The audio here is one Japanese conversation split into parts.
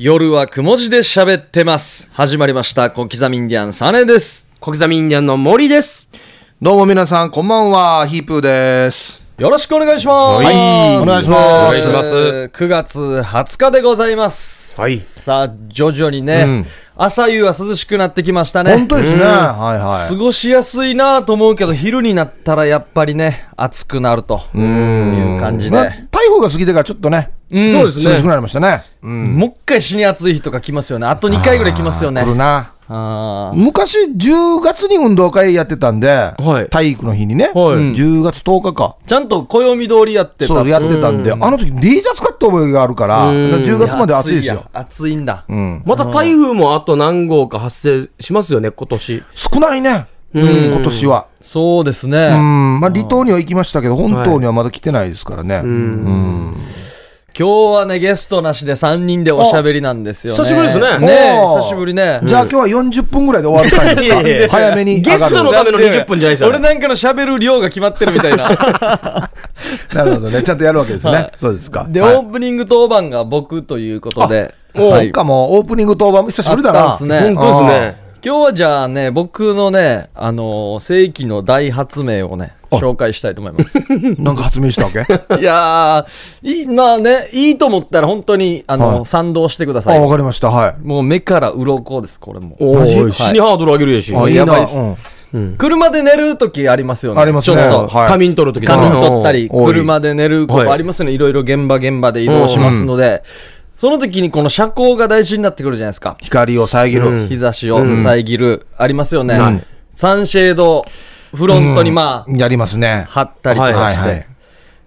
夜はくも字で喋ってます。始まりました。小刻みインディアンサネです。小刻みインディアンの森です。どうも皆さん、こんばんは。ヒープーです。よろしくお願いします。はいお願いしますお願いします9月20日でございます。はいさあ、徐々にね、うん朝夕は涼しくなってきましたね。本当ですね。はいはい。過ごしやすいなと思うけど、昼になったらやっぱりね、暑くなるという感じで。まあ台風が過ぎてからちょっとね、うんそうですね。涼しくなりましたね。うん。もう一回死に暑い日とか来ますよね。あと2回ぐらい来ますよね来。るな。あー昔、10月に運動会やってたんで、はい体育の日にね、はいうん10月10日か。ちゃんと暦通りやってたそう、やってたんで、あの時 D シャツ買った覚えがあるから、うん10月まで暑いですよ。や暑いんだ。うん。また台風もあと何号か発生しますよね、今年。少ないね。ううんん、今年は。そうですうね。ん。まあ、離島には行きましたけど、本島にはまだ来てないですからね。うん。今日はね、ゲストなしで3人でおしゃべりなんですよね。久しぶりですねねえおー久しぶりね。じゃあ今日は40分ぐらいで終わる感じですか？いやいや早めに上がる。ゲストのための20分じゃないですよ。俺なんかの喋る量が決まってるみたいな。なるほどね。ちゃんとやるわけですね。はいそうですか。で、はいオープニング当番が僕ということで。おはいっかもうオープニング当番も久しぶりだな。あったんすね本当ですね。今日はじゃあね、僕のね、あのー世紀の大発明をね、あ紹介したいと思います。なんか発明したわけ？あ、いやー、いい、まあね、いいと思ったら本当に、あの、はい賛同してください。わかりました。はい。もう目から鱗です、これも。おマジ？ー死にハードル上げるやし。あ、いいな。やばいっすうん車で寝るときありますよね。ありますねちょっと。はい仮眠取るとき仮眠取ったり、多い車で寝ることありますよね。いろいろ現場現場で移動しますので、その時にこの車高が大事になってくるじゃないですか。光を遮る。うん。日差しを遮る、ありますよね、はい。サンシェードフロントにまあ、やりますね。貼ったりとかして、はいはい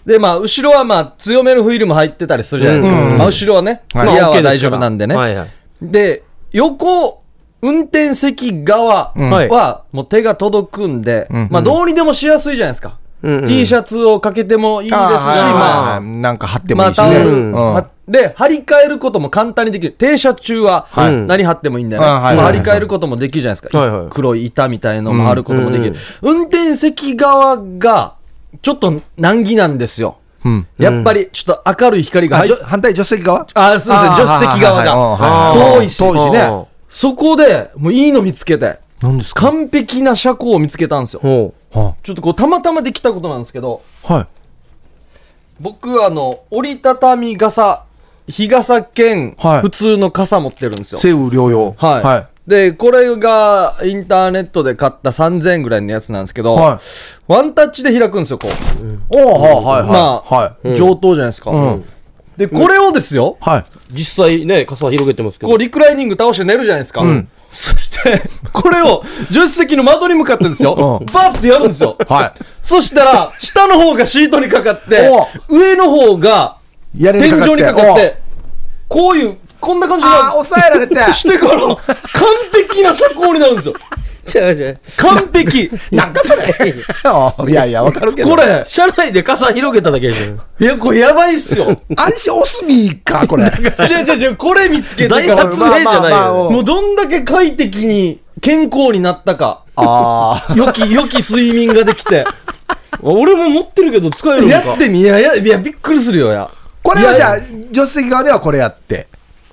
でまあ後ろはまあ強めのフィルム入ってたりするじゃないですか、うん。まあ、後ろはね、はい。リアは大丈夫なんでね、はいはい。で横運転席側うん。はもう手が届くんで、ん。まあどうにでもしやすいじゃないですか、うんうん。T シャツをかけてもいいですし、まあはいなんか貼ってもいいしね。で張り替えることも簡単にできる。停車中ははい。何貼ってもいいんだよね、あはいはいまあ張り替えることもできるじゃないですか、はいはい黒い板みたいのも貼ることもできる、うん。運転席側がちょっと難儀なんですよ。うん。やっぱりちょっと明るい光があ入っじょ反対助手席側？あすいません助手席側がが遠いし。遠いしね。あそこでもういいの見つけて何ですか？完璧な車高を見つけたんですよ。はちょっとこうたまたまできたことなんですけど。はい。僕あの折りたたみ傘日傘兼はい。普通の傘持ってるんですよ、西雨療養。はい、はい。でこれがインターネットで買った3000円ぐらいのやつなんですけど、はい。ワンタッチで開くんですよこう、おおはいはいはい。まあはい。上等じゃないですか、うん。でこれをですよ、はい。う実際ね、傘広げてますけど。こうリクライニング倒して寝るじゃないですか、んそしてこれを助手席の窓に向かってですよ、うん。バッてやるんですよ、はい。そしたら下の方がシートにかかって上の方が天井にかかっおてこういうこんな感じにああ、な抑えられて。してから完璧な車高になるんですよ違う違う。完璧 なんかそれ。いやいや、わかるけど。これ車内で傘広げただけでしょ。いやこれやばいっすよ安心オスミーか、これ。違う違う違うこれ見つけてから大発明じゃないよもうどんだけ快適に健康になったかああ。良き良き睡眠ができて俺も持ってるけど使えるのか。やってみややいやびっくりするよやこれはいじゃあ、や助手席側ではこれやって。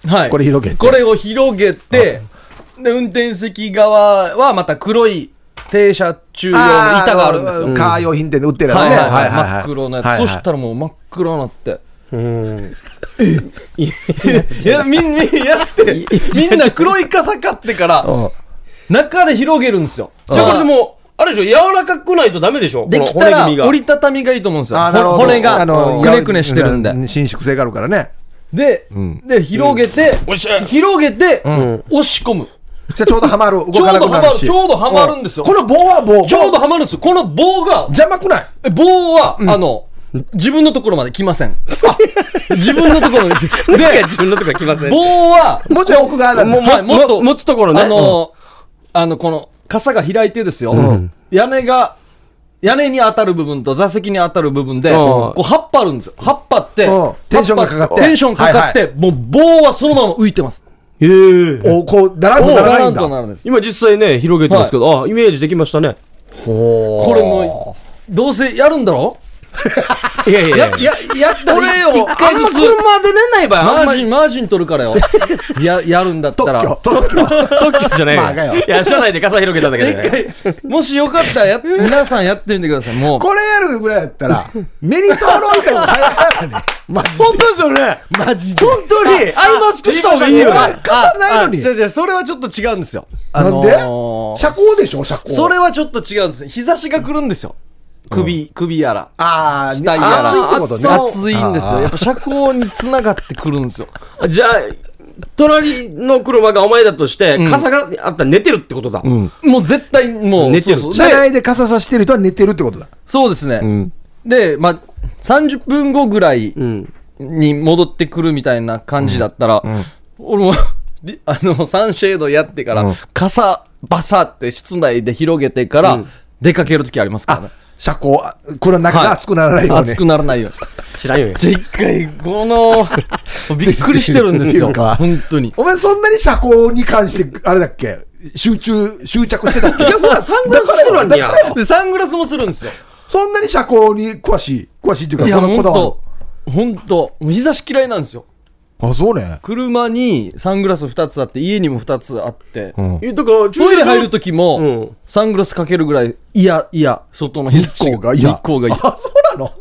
はいこれ広げてこれを広げてで運転席側はまた黒い停車中用の板があるんですよ。カー用品店で売ってるやつね。はいはいはいはい。はい真っ黒なやつ、はいはい。そしたらもう真っ黒になって。うん。いやみんなやってみんな黒い傘買ってからうん。中で広げるんですよ。じゃあこれでも、あれでしょ、柔らかくないとダメでしょできたら折りたたみが。いいと思うんですよ。骨があのくねくねしてるんで。や伸縮性があるからね。で、ん。で広げて、おっしゃ広げて、ん。押し込むじゃあちょうどはま る。動ちょうかなくなるし。ちょうどはまるんですよこの棒は棒。ちょうど棒はまるんですよこの棒が邪魔くない。え棒は、あの自分のところまで来ません 自分のところまで で自分のとこ来ません。棒はもうちょい奥側なんだ。はいもっと持つところね。あの、あの、この、傘が開いてですよ。屋根が、屋根に当たる部分と座席に当たる部分で、うんこう、葉っぱあるんですよ。葉っぱって、うんテンションがかかってテンションかかって、はもう棒はそのまま浮いてます。へえ。おこう、だらんとならないんだ。となるんです。今実際ね、広げてますけど、あ、イメージできましたね。ほこれもう、どうせやるんだろ？いやいやいやや、や、やった俺よ、一あ回ずつ、んま車で寝ない場合、マージン、マージン取るからよ。や、やるんだったら。特許、特許。特許じゃないまあがよよ。いや、車内で傘広げただけでね。一回、もしよかったらや、皆さんやってみてください。もう。これやるぐらいやったら、メリトロイドが早いね。マジ本当ですよね。で。マジで。本当に、アイマスクした方がいいよ。あ傘ないのにあ違う違う、それはちょっと違うんですよ。なんであのー車高で？しょ、車高。それはちょっと違うんです。日差しが来るんですよ。首、首やら。ああ、額やら。暑いってことね。暑いんですよ。やっぱ車高につながってくるんですよ。じゃあ、隣の車がお前だとして、傘があったら寝てるってことだ。うん。もう絶対、もう、寝てる車内で傘さしてる人は寝てるってことだ。そうですね。うん。で、まあ、30分後ぐらいうん。に戻ってくるみたいな感じだったら、俺も、り あの、サンシェードやってから、うん傘、バサって室内で広げてから、うん出かけるときありますからね。車高、あこれ中が熱くならないように。熱くならないように。知らんよ。じゃあ一回、この、びっくりしてるんですよ。本当に。お前そんなに車高に関して、あれだっけ？集中、執着してたっけ？いや、普段サングラスしてるわにや。で、サングラスもするんですよ。そんなに車高に詳しい詳しいっていうか、いや、本このこだわ当本当もう日差し嫌いなんですよ。る。あ、そうね。車にサングラス2つあって、家にも2つあって、うん。えだから、トイレ入るときうもん、サングラスかけるぐらい、いや、いや、外の日差し日光が嫌。日光が嫌。あ、そうなの？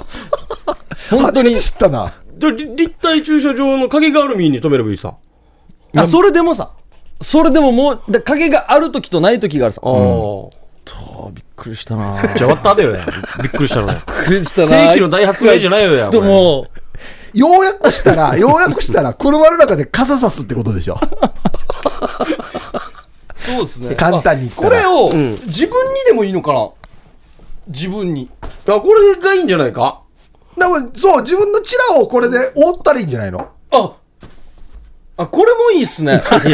本当に。知ったな。でり立体駐車場の影があるミに止めればいいさ。あ、それでもさ、それでももう、だ影があるときとないときがあるさ。ああ。あびっくりしたなびっじゃあ、割ったべよや。びっくりしたのね。くりしたな世紀の大発明じゃないよや。でも、ようやくしたら、ようやくしたら、車の中で傘さすってことでしょ。そうですね。簡単にこれを、ん自分にでもいいのかな自分に。あ、これがいいんじゃないか？でも、そう、自分のチラをこれで覆ったらいいんじゃないの？ああ、これもいいっすね。あ、違う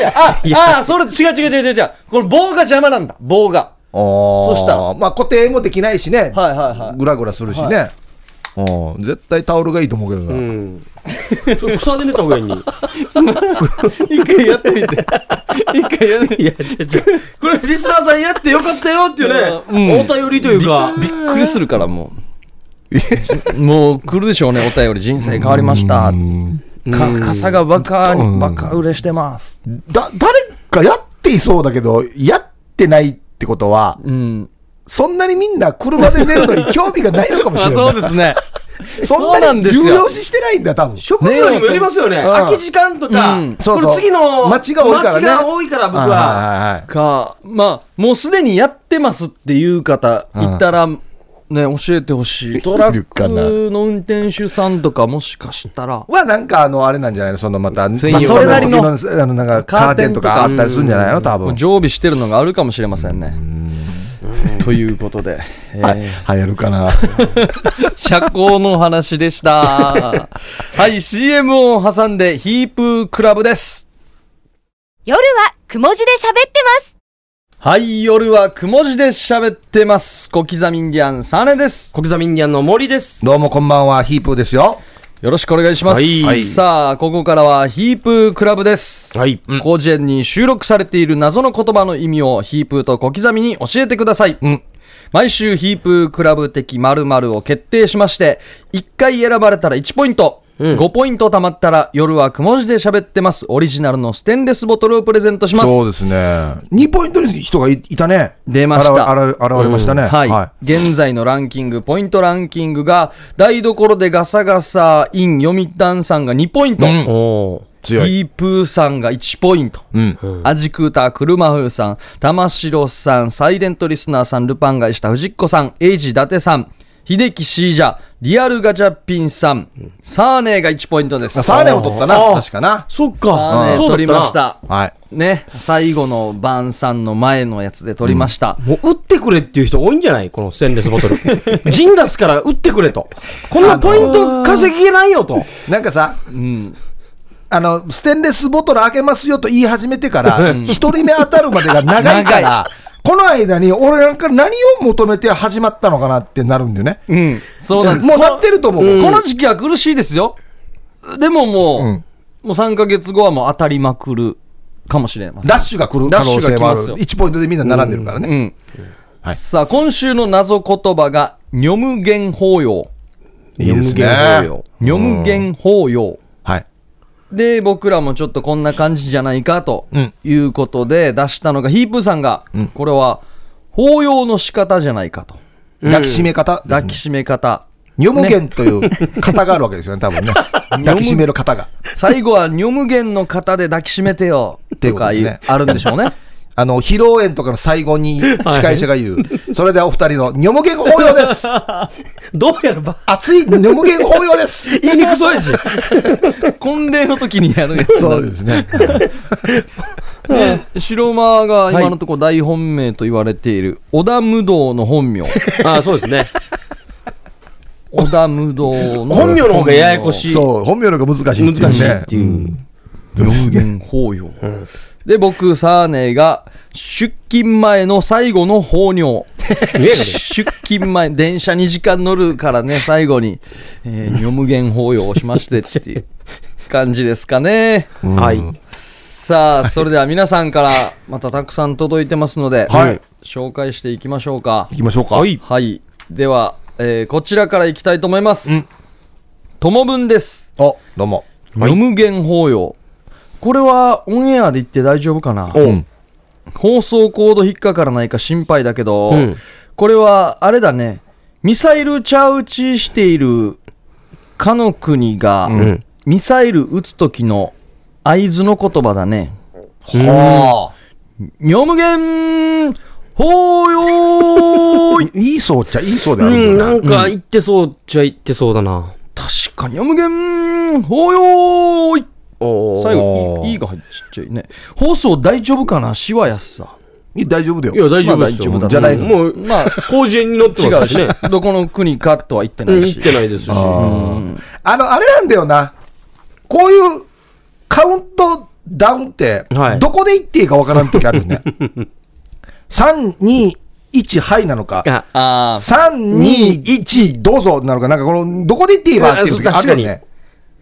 や。あ、あ、それ、違う違う違う違う違う。この棒が邪魔なんだ。棒が。そしたらまあ固定もできないしね。はいはいはい。グラグラするしね。うん絶対タオルがいいと思うけどな。うん。それ草で寝た方がいいに。一回やってみて。一回やってみて。いや、違う違う。これ、リスナーさんやってよかったよっていうね、うんお便りというか。びっくりするからもう。もう来るでしょうね、お便り。人生変わりました。か傘がバカに、バカ売れしてます。だ、誰かやっていそうだけど、やってないってことは、うん。そんなにみんな車で寝るのに興味がないのかもしあれない。そうですね。そそうなんんなに重ですよ要視してないんだ、多分。職業にもよりますよね。うん空き時間とか、これ次の街が多いからね街が多いから僕は。か、まあ、もうすでにやってますっていう方いたら、ね、教えてほしい。トラックの運転手さんとかもしかしたら。はなんかあのあれなんじゃないの？そのまた専まあ用それなりのあのなんかカーテンとかあったりするんじゃないの？多分常備してるのがあるかもしれませんね。ということで、えーはい流行るかな？社交の話でした。はい、CM を挟んでヒープークラブです。夜はくも字で喋ってます。はい、夜はくも字で喋ってます。小刻みインディアンサネです。小刻みインディアンの森です。どうもこんばんはヒープーですよよろしくお願いします。はいさあ、ここからはヒープークラブです。はい。広辞苑に収録されている謎の言葉の意味をヒープーと小刻みに教えてください。うん毎週ヒープークラブ的〇〇を決定しまして、1回選ばれたら1ポイント、うん。5ポイント貯まったら夜はくも字で喋ってます。オリジナルのステンレスボトルをプレゼントします。そうですね。2ポイントに人がいいたね。出ました。現れ現れましたね、はい、現在のランキング、ポイントランキングが、台所でガサガサイン読谷さんが2ポイント、うん。おー。強い、ヒープーさんが1ポイント。うん、アジクーター、クルマフーさん、玉城さん、サイレントリスナーさん、ルパンがした藤子さん、エイジ伊達さん、秀樹シージャ、リアルガチャピンさん、サーネーが1ポイントです。サーネを取ったな確かなそっサーネか。ー取りまし。た。はいね、最後の晩さんの前のやつで取りました。もう打ってくれっていう人多いんじゃない？このステンレスボトル。ジン出すから打ってくれと。こんなポイント稼げないよと。なんかさうん。あのステンレスボトル開けますよと言い始めてから一人目当たるまでが長いからこの間に俺なんか何を求めて始まったのかなってなるんだよねうん。そうなんです。もうなってると思う、この時期は苦しいですよ。でももう、うんもう3ヶ月後はもう当たりまくるかもしれません。ダッシュが来る可能性もあるダッシュが来ますよ1ポイントでみんな並んでるからね、うん。はいさあ、今週の謎言葉が、ニョムゲン法要。いいですねニョムゲン法要。はい。で、僕らもちょっとこんな感じじゃないかとうんいうことで出したのが、ヒープーさんが、これは法要の仕方じゃないかと。抱きしめ方ですね抱きしめ方。ニョムゲンという型があるわけですよね、多分ね。抱きしめる型が。最後はニョムゲンの方で抱きしめてよていうとかあるんでしょうね。あの、披露宴とかの最後に 司会者が言う、それではお二人のニョムゲン法要です どうやらば、熱いニョムゲン法要です 言いにくそうやし。婚礼の時にやるやつそうですね。で白馬が今のところ大本命と言われている織田無道の本名ああ、そうですね。織田無道の本名の方がややこしい。そう、本名の方が難しいっていうね。難しいっていう。四元法要、で僕サーネが出勤前の最後の放尿。ね。出勤前電車2時間乗るからね最後に、えー、女無限法要をしましてっていう感じですかね。はい。さあそれでは皆さんからまたたくさん届いてますので、はい。紹介していきましょうか。行きましょうか。はい。はい。では、えーこちらからいきたいと思います。友文です。お、どうも。女無限法要これはオンエアで言って大丈夫かな？おう。放送コード引っかからないか心配だけど、うん。これはあれだね。ミサイルチャウチしているかの国が、ん。ミサイル撃つ時の合図の言葉だね。は女無限法要あ。い。いそうっちゃいいそうであうん、だな。なんか言ってそうっちゃ言ってそうだな。確かに女無限法要おー最後いいいが入っちゃいね。放送大丈夫かな？しわやすさいや大丈夫だいや、よ。大丈夫だじゃないもう、まあ工事園に乗って 違うしますしね。どこの国かとは言ってう、なんいし、行ってないですし。あの、あれなんだよな。こういうカウントダウンってはい、どこで言っていいかわからん時あるよね。3、2、1、はいなのか。あああ3、2、1、どうぞなのか。なんかこの、どこで言っていいわっていう時あるよね。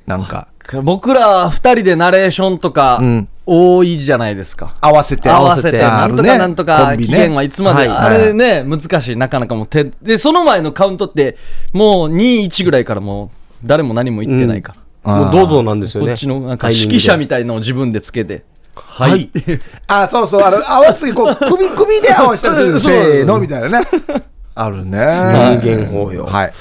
なんか、僕ら二人でナレーションとかうん多いじゃないですか。合わせて。合わせて、あなんとかなんとか、期限はいつまで、はいあれね、難しい、なかなかもう手、で、その前のカウントって、もう2、1ぐらいからもう、誰も何も言ってないから。もうどうぞなんですよね。こっちの、なんか指揮者みたいのを自分でつけて。ははい い。あ、そうそう、あの、合わせて、こう、首、首で合わせたりする。そうせーの、みたいなね。あるね。人間法要。はい。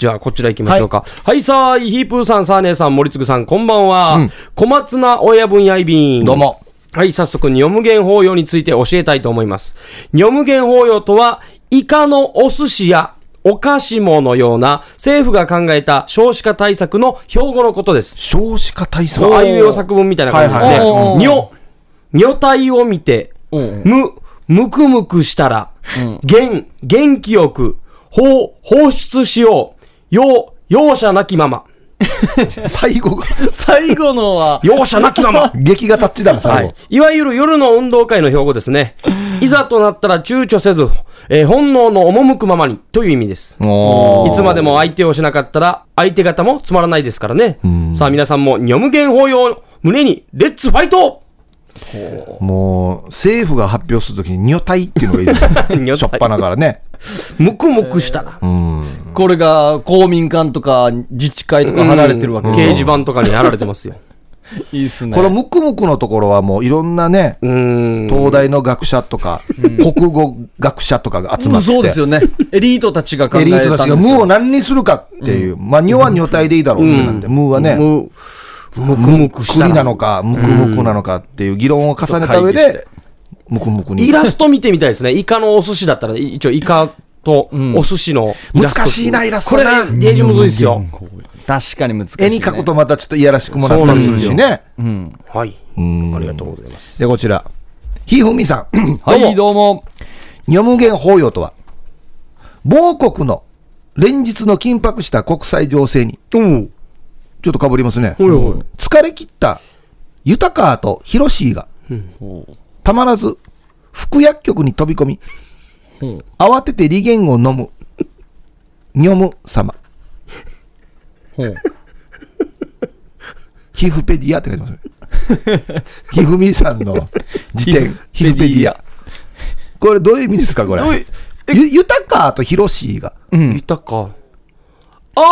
じゃあ、こちら行きましょうか。はい、さあ、ヒープーさん、サーネーさん、森次さん、こんばんは。小松菜親分やいびん。どうも。はい、早速、ニョムゲン法要について教えたいと思います。ニョムゲン法要とは、イカのお寿司やお菓子ものような政府が考えた少子化対策の標語のことです。少子化対策？そうあいう作文みたいな感じですね。はいはいにょ、にょ体を見て、うんむ、むくむくしたら、元、元気よく、放、放出しよう。よう、容赦なきまま。最後が、最後のは、容赦なきまま。劇がタッチだな、は最後い。。いわゆる夜の運動会の標語ですね。いざとなったら躊躇せず、えー本能の赴くままにという意味です。いつまでも相手をしなかったら、相手方もつまらないですからね。さあ皆さんも、ニョムゲン法要を胸に、レッツファイトもう、政府が発表するときに、ニョタイっていうのがいいですニョタイね。しょっぱなからね。むくむくしたら、これが公民館とか自治会とか貼られてるわけ掲示板とかに貼られてますよ。いいっすね。このムクムクのところはもういろんなね。東大の学者とか、国語学者とかが集まって、そうですよね。エリートたちが考えエリートたちがたんですよ。ムーを何にするかっていう、まあ、ニョはニョ体でいいだろうってなんで、ムーはね、む、むくむくした国なら。のか、ムクムクなのかっていう議論を重ねた上で、ムクムクに。イラスト見てみたいですね。イカのお寿司だったら、一応イカとお寿司のイラスト難しいな、イラスこれトな。、デージむずいっすよ。確かに難しい、ね。絵に描くとまたちょっといやらしくもなったりするしね。うん。はい。うんありがとうございます。で、こちら。ひふみさん。はい、どうも。ニョムゲン法要とは、某国の連日の緊迫した国際情勢に、うん。ちょっとかぶりますね。疲れ切った豊川とヒロシーが、たまらず副薬局に飛び込み、慌てて利言を飲む、ニョム様。ほうヒフペディアって書いてますね。ひふみさんの辞典、ヒフペディア。これどういう意味ですか、これ？豊かと広しが。豊か。あ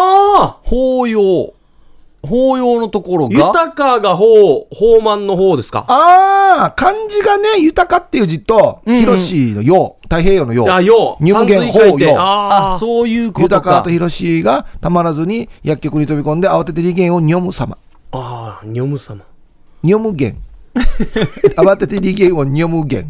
あ法要。法要のところが？豊かが法、法満の方ですか？ああ、漢字がね、豊かっていう字と、んうん広しのよう、太平洋のよう。あ、よう。入無限三髄書いて法要ああ、そういうことか豊かと。広しがたまらずに薬局に飛び込んで慌てて利元をにょむ様。あ。ああ、ニョム様。にょむ元。慌てて利元 をにょむ元。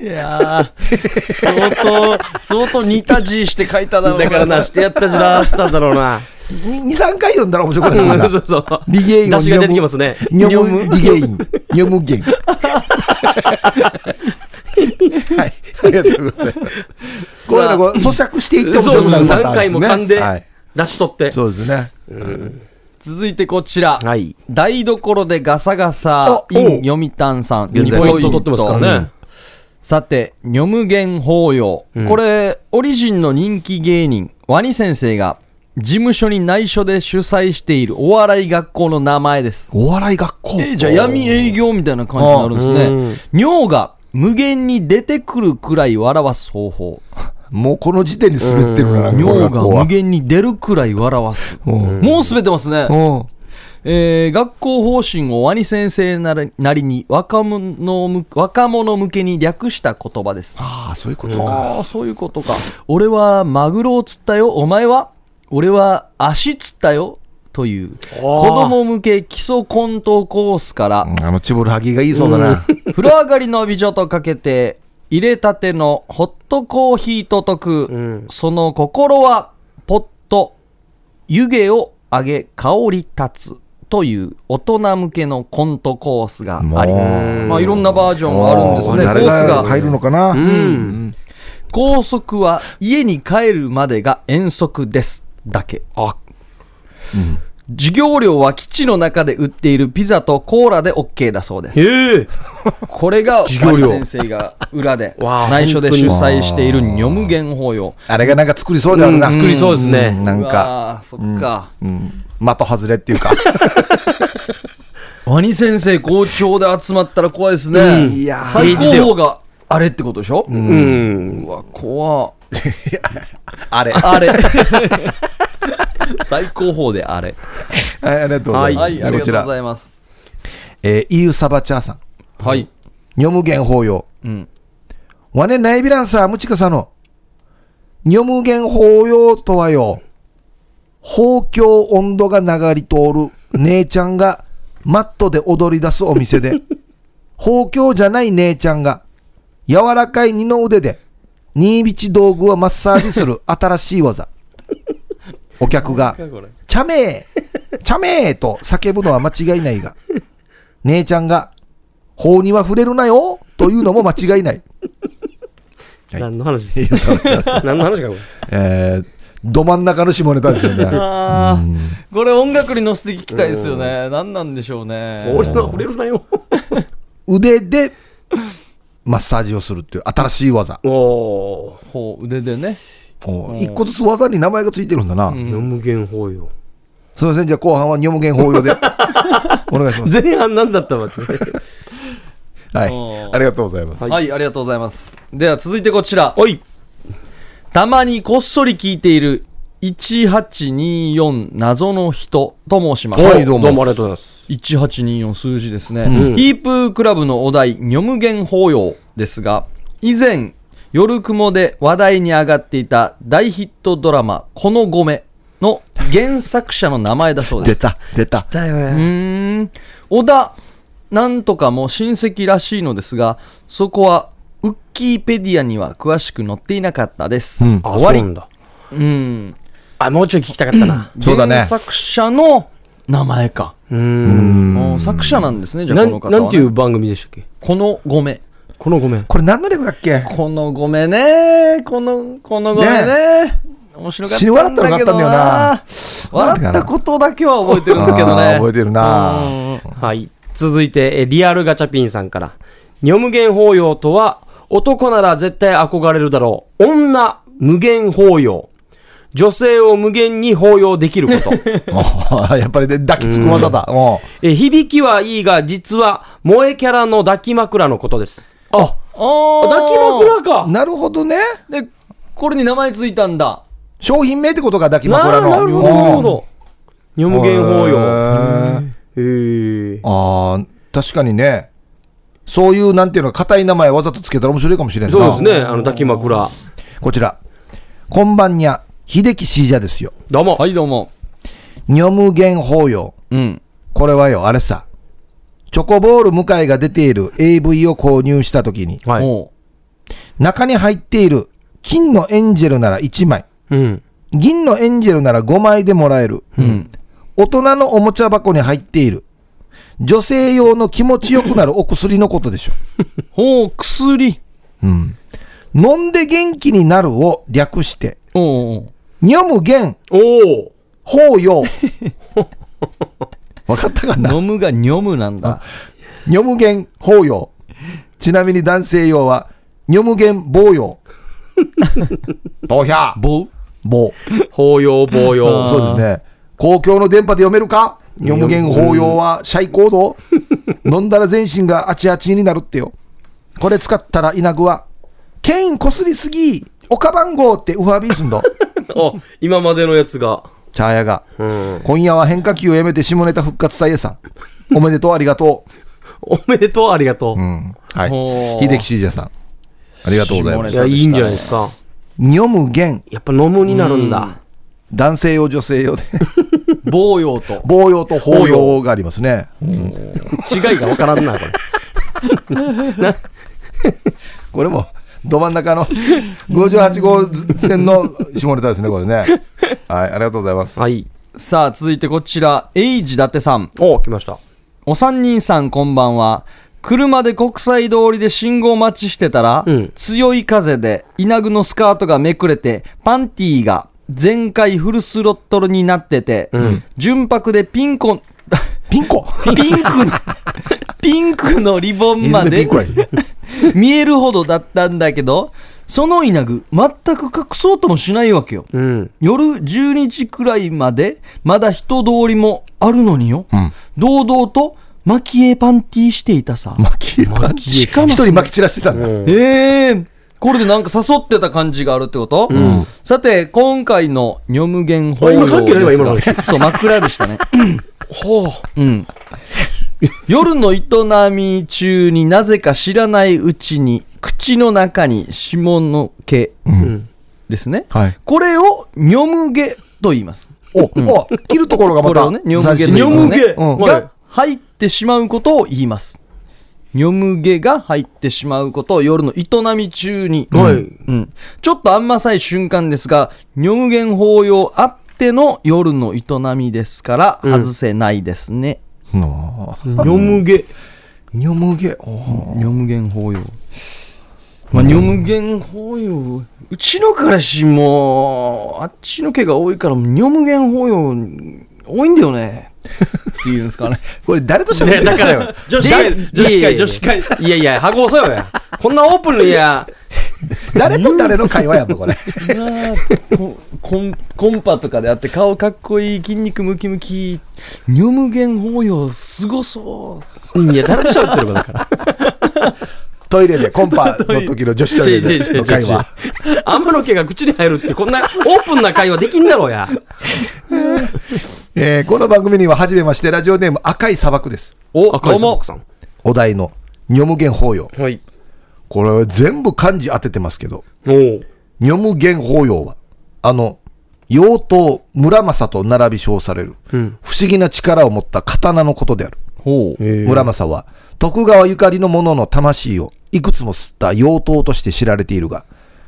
いやー、相当、相当似た字して書いただろうだからな、してやったじらしただろうな。2、3回読んだら面白くなるな。そうそう。利元を出汁が出てきますね。にょむ利元。にょむ元。はい。ありがとうございます。こういうのこう咀嚼していって面そうそう。白くなるパタですねも噛んではい、出し取って。そうですね。続いてこちら。はい。台所でガサガサ、お in 読谷さん。2現在ポイント取ってますからね。さて、ニョムゲン法要。これ、オリジンの人気芸人、ワニ先生が、事務所に内緒で主催しているお笑い学校の名前です。お笑い学校？えーじゃあ闇営業みたいな感じになるんですね。尿が無限に出てくるくらい笑わす方法。もうこの時点で滑ってるな、この尿が無限に出るくらい笑わす。うんもう滑ってますね。うんえー学校方針をワニ先生なりなりに若者向若者向けに略した言葉です。ああ、そういうことか。ああ、そういうことか。俺はマグロを釣ったよ。お前は？俺は足釣ったよ。という子供向け基礎コントコースから、うんあのチボルハギが言いそうだな。風呂上がりの美女とかけて、入れたてのホットコーヒーと解く、んその心はポッと湯気を上げ香り立つという大人向けのコントコースがあり、まあいろんなバージョンがあるんですね。コ誰ースがが入るのかな？うん。高速は家に帰るまでが遠足ですだけ。あ、授業料は基地の中で売っているピザとコーラで OK だそうです。ええ。これが授業料先生が裏で わあ内緒で主催しているニョムゲン法要。あれがなんか作りそうであるな。うん作りそうですねんなんうか、そっか。うん、的外れっていうか。ワニ先生校長で集まったら怖いですね。いやー最高峰があれってことでしょ、ううん。わ、怖 あれ。あれ。最高峰であれ。はい、ありがとうございます。はい、ありがとうございます。えー、イユサバチャーさん。はい。ニョムゲン法要。うん。わねナイビランサームチカサの。ニョムゲン法要とはよ。放教温度が流り通る姉ちゃんがマットで踊り出すお店で、放教じゃない姉ちゃんが柔らかい二の腕で新道道具をマッサージする 新しい技。お客が、チャメーチャメーと叫ぶのは間違いないが、姉ちゃんが、法には触れるなよというのも間違いない。はい何の話？です何の話かこれ。えー、ど真ん中の下ネタですよね。ああ、これ音楽に乗せて聞きたいですよね。何なんでしょうね。俺の触れるなよ。腕でマッサージをするっていう新しい技。おお。ほう、腕でね。お一個ずつ技に名前がついてるんだな。四無限法要。すみません、じゃあ後半は女無限法要で。お願いします。前半なんだったわって。はいありがとうございます。はい、ありがとうございます。では続いてこちら。おい。たまにこっそり聞いている1824謎の人と申します。はいどうも。どうもありがとうございます。1824数字ですね、うん。ヒープークラブのお題「ニョムゲン法要」ですが以前夜雲で話題に上がっていた大ヒットドラマ「このごめ」の原作者の名前だそうです。出た、出た。だようーん。小田なんとかも親戚らしいのですがそこはウッキーペディアには詳しく載っていなかったです、うん。あ、終わりそうなんだ。うんあ、もうちょい聞きたかったな。そうだね。原作者の名前か、うん。ん。作者なんですねじゃあなこの方は、ね、んなんていう番組でしたっけ？このごめこのごめん。これ何の略だっけ？このごめね。このこのごめね。面白かったんだけどったのがあったんだよな。笑ったことだけは覚えてるんですけどね。覚えてるな。うん。はい。続いて、えリアルガチャピンさんから。ニョ無限法要とは、男なら絶対憧れるだろう。女無限法要。女性を無限に包容できること。おやっぱりね抱きつく技だ。響きはいいが、実は萌えキャラの抱き枕のことです。ああ抱き枕かなるほどね。で、これに名前ついたんだ。商品名ってことか、抱きな枕の。なるほどなるほど女無限法要へえああ、確かにね。そういう、なんていうの、硬い名前わざとつけたら面白いかもしれんないそうですねあの抱き枕こちら。こんばんにゃ、秀樹シージャですよ。どうもはい、どうも。女無限法要。うん。これはよ、あれさ。チョコボール向井が出ている AV を購入したときに、はい中に入っている金のエンジェルなら1枚、うん銀のエンジェルなら5枚でもらえる。うん。大人のおもちゃ箱に入っている。女性用の気持ちよくなる お薬のことでしょ。ほう、薬。うん。飲んで元気になるを略して、おうおう女無限おお法要。わかったかな？飲むがニョムなんだ。女無限法要。ちなみに男性用は、女無限棒用。どうひゃ棒棒。法要法要そうですね。公共の電波で読めるか？女無限法要はシャイコード？飲んだら全身があちあちになるってよ。これ使ったら稲具は、ケインこすりすぎ岡番号ってウファビーすんど。あ今までのやつがチャーヤが。うん今夜は変化球をやめて下ネタ復活祭へさ。おめでとうありがとおめでとうありがとう、う。うん。はい秀樹シージャさん。ありがとうございます。いやいいんじゃないですか女無限、やっぱ飲むになるんだ男性用、女性用で、棒用と。棒用と法用がありますね。違いがわからんなこれ これも、ど真ん中の58号線の下ネタですね、これね。はい、ありがとうございます。はいさあ、続いてこちら、エイジ伊達さん。お来ましたお三人さんこんばんは。車で国際通りで信号待ちしてたら、うん強い風で稲具のスカートがめくれて、パンティーが全開フルスロットルになってて、純白でピンコ、ピンコピンクの、ピンクのリボンまで。見えるほどだったんだけど、その稲具全く隠そうともしないわけよ。うん。夜12時くらいまでまだ人通りもあるのによ、ん。堂々と蒔絵パンティーしていたさ、巻き巻きしかも一人巻き散らしてたんだ。ええこれでなんか誘ってた感じがあるってこと、さて今回の女無限法要あ今さっきの今今のですがそう真っ暗でしたね ほう。うん。夜の営み中になぜか知らないうちに口の中に下の毛ですね、はい。これを女無毛と言います。お、お、切るところがまた。これをね女無毛と言いますね。うん。はい。が入ってしまうことを言います。女無毛が入ってしまうことを夜の営み中に、はい。うん、ちょっとあんまさい瞬間ですが、女無限法要あっての夜の営みですから、外せないですね。の女無毛女無毛。お女無限法要。まあ、女無限法要、うちの彼氏も、あっちの毛が多いから、女無限法要、多いんだよね。っていうんですかね。これ誰と喋ってねるだからよ。女子会女子会女子会。いやいや箱遅いよ。やこんなオープンにいや。誰と誰の会話やんのこれ？ココンコンパとかであって顔かっこいい筋肉ムキムキ女無限法要すごそう。いや誰と喋ってるかだからトイレでコンパの時の女子トイレでの会話。天の毛が口に入るってこんなオープンな会話できんだろうやえーこの番組には初めましてラジオネーム赤い砂漠です。お赤いどうもさんお題の女無限法要。はいこれ全部漢字当ててますけど、おお女無限法要は、あの、妖刀村正と並び称される、ん不思議な力を持った刀のことである。村正は徳川ゆかりの者の魂をいくつも吸った妖刀として知られているが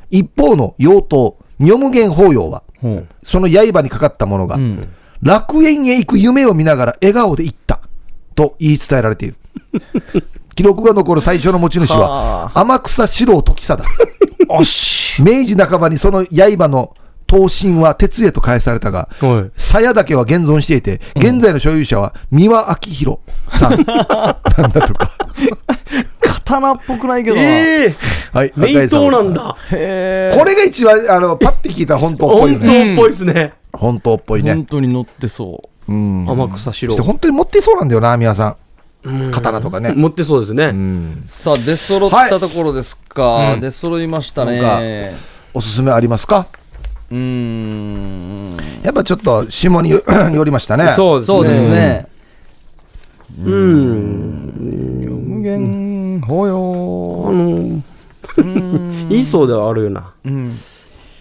一方の妖刀女無限法要はその刃にかかった者が、楽園へ行く夢を見ながら笑顔で言ったと言い伝えられている。記録が残る最初の持ち主は天草四郎時貞。明治半ばにその刃の刀身は鉄へと返されたが、はい鞘だけは現存していて、現在の所有者は三輪明宏さん なんだとか。刀っぽくないけどな、ええはい、名刀なんだ。これが一番、あの、パッて聞いたら本当っぽい本当よね。っぽいですね本当っぽいえね。本当に乗ってそうん。天草四郎本当に持っていそうなんだよな、宮さん。刀とかね。持ってそうですね。うんさあ出揃ったところですか、出揃いましたねおすすめありますか？うーんやっぱちょっと下によ 寄りましたね。そうですね。そうですねうん。無限法あ要の、いいそうではあるよな。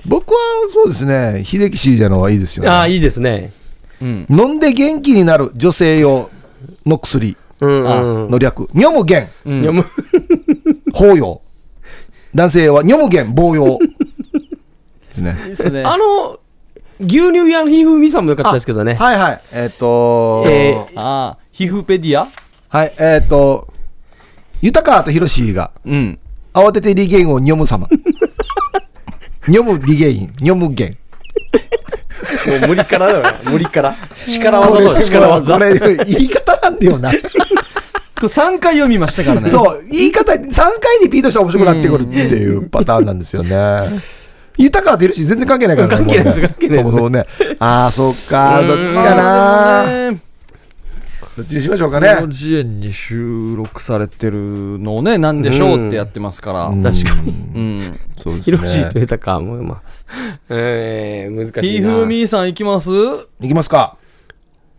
僕はそうですね、秀樹シージャの方がいいですよね。ああ、いいですね。うん飲んで元気になる女性用の薬うん、あうん。の略、ニョムゲン、うんいやもう法用。男性はニョムゲン、棒用。ですね。いいですねあの、牛乳屋のひふみさんもよかったですけどね。はいはい。えっ、とえああ皮膚ペディア？はい、えっ、と、豊川とヒロシがうん慌ててリゲインをニョム様。ニョムリゲイン、ニョムゲン。もう無理からだよ。無理から。力技だよ、力技。これ、言い方なんだよな。これ3回読みましたからねそう、言い方、3回リピートしたら面白くなってくるっていうパターンなんですよね。豊川とヒロシ全然関係ないからね。関係ないです関係ないですそもそもね。ああ、そっか、どっちかな。どっちにしましょうかね。幼稚園に収録されてるのをね、なんでしょうってやってますから。うん確かに。うん。そうですヒロシとね。言ったか、もうまあ。えー、難しひいな。ふみさんいきます？いきますか。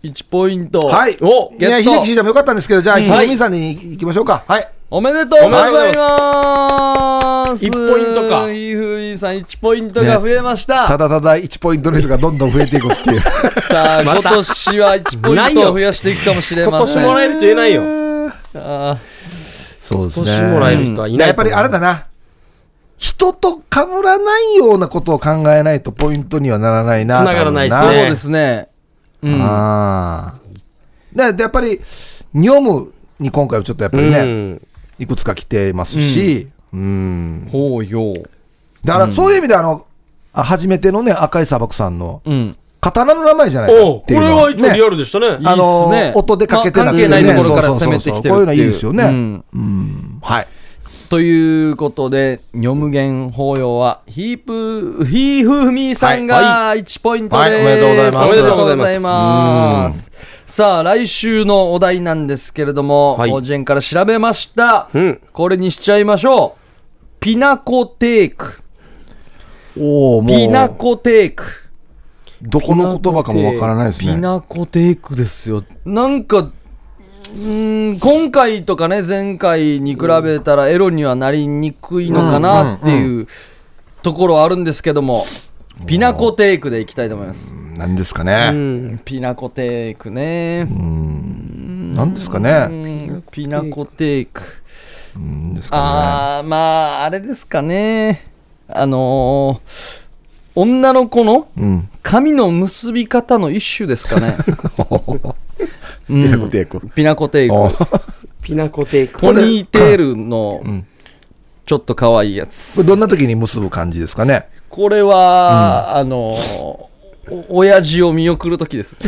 ?1 ポイント。はい。おいや、ゲット秀樹シージャもよかったんですけど、じゃあ、うんひろみさんに行きましょうか。はい。おめでとうございます。一ポイントかひふみさん1ポイントが増えました。ただただ1ポイントの人がどんどん増えていくっていう。さあ、今年は1ポイントを増やしていくかもしれ今ません。年もらえる人言えないよ。あそうですね。年もらえる人はいないやっぱりあれだな。人と被らないようなことを考えないとポイントにはならないな。繋がらないですーねそうですね。うん。ああ。で、やっぱり、ニョムに今回はちょっとやっぱりね、うんいくつか来てますし、うん。ほうよ。だから、そういう意味で、あの、あ初めてのね、赤い砂漠さんの、うん。刀の名前じゃないかおこれっていうのは一応リアねルでしたね。あの音でかけてまあ関係ないところから攻めてきてるこういうのいいですよねうんうん。はい。ということで、ニョムゲン法要は、ヒープ、ヒーフーミーさんが1ポイントです。はいおめでとうございますおめでとうございます。さあ、来週のお題なんですけれども、はいオージェンから調べました。うんこれにしちゃいましょう。ピナコテーク。おおもう、ピナコテーク。どこの言葉かもわからないですピね。ナコテークですよ。なんか、うーん今回とかね、前回に比べたらエロにはなりにくいのかなっていうところはあるんですけども、ピナコテークでいきたいと思います。何ですかうね。んピナコテークね。何ですかうね。んピナコテーク。何ですかあー、まあ、あれですかね。あのー女の子の。髪の結び方の一種ですかね。ピナコテーク。ピナコテおーク。ピナコテーク。ポニーテールのんちょっと可愛いやこれつ。どんな時に結ぶ感じですかね？これは、あのー、お親父を見送るときです。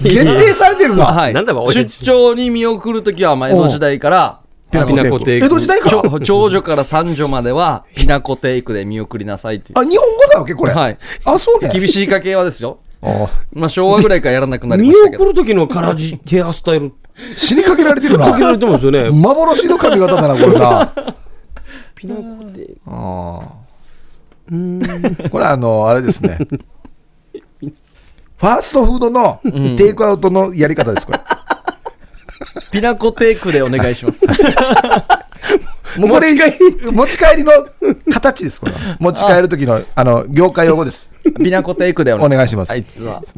限定されてるな。はい。なんだば親出父張に見送るときは、まあ、江戸時代から、ピナコテーク。江戸時代か長 長女から三女までは、ピナコテイクで見送りなさいっていう。あ、日本語だわけこれ。はい。あ、そうね。厳しい家系はですよ。あまあ、昭和ぐらいからやらなくなり見ましたけど。送る時のカラジヘアスタイル死にかけられてるな。かけられてますよね。幻の髪型だな、これな。ピナコテーク。あーこれあの、あれですね。ファーストフードのテイクアウトのやり方です、これ。ピナコテイクでお願いします。もうこれ、持ち帰りの形です、これは。持ち帰る時の、あの、業界用語です。ピナコテイクでお願いしますあいつは。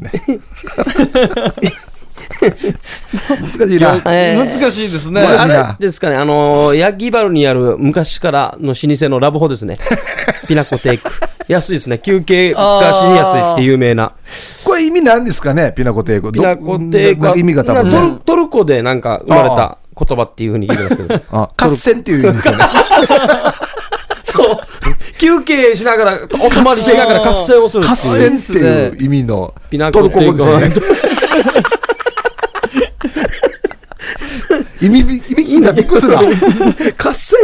難しいな。えー難しいですね。あれですかね、あのー、ヤギバルにある昔からの老舗のラブホですね。ピナコテイク。安いですね。休憩がしに安いって有名な。意味なんですかね、ピナコテイク。ピナコテイクはど意味が多分ね。トルコでなんか生まれた言葉っていうふうに聞いてますけど。あ合戦っていう意味ですよね。そう。休憩しながら、お泊まりしながら合戦をする合。戦っていう意味のピナトルコテイクコ語ですよね。意味、意味聞いたらびっくりするな。合戦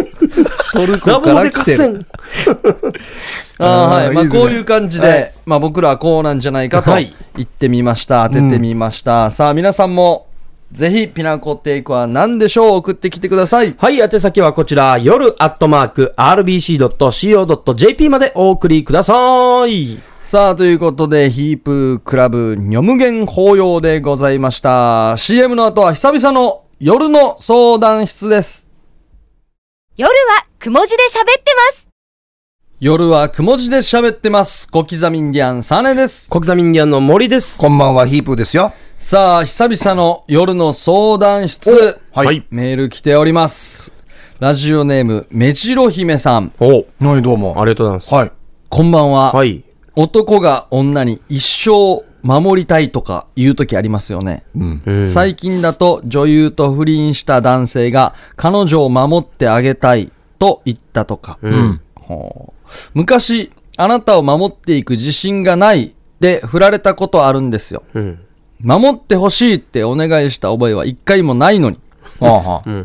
トルコから来てる。あーはい。まあ、こういう感じで、はいまあ、僕らはこうなんじゃないかとはい言ってみました。当ててみました。さあ、皆さんもぜひ、ピナコテイクは何でしょう？送ってきてください。はい、宛先はこちら、夜アットマーク、rbc.co.jp までお送りください。さあ、ということで、ヒープクラブ、ニョムゲン法要でございました。CM の後は久々の夜の相談室です。夜はくも字で喋ってます。夜はくも字で喋ってます。小刻みインディアンサネです。小刻みインディアンの森です。こんばんは、ヒープーですよ。さあ、久々の夜の相談室。はい。メール来ております。ラジオネーム、めじろ姫さん。おはい、どうも。ありがとうございます。はい。こんばんは。はい。男が女に一生守りたいとか言う時ありますよね。うん最近だと女優と不倫した男性が彼女を守ってあげたいと言ったとか。ほう昔、あなたを守っていく自信がないで振られたことあるんですよ。うん。守ってほしいってお願いした覚えは一回もないのに。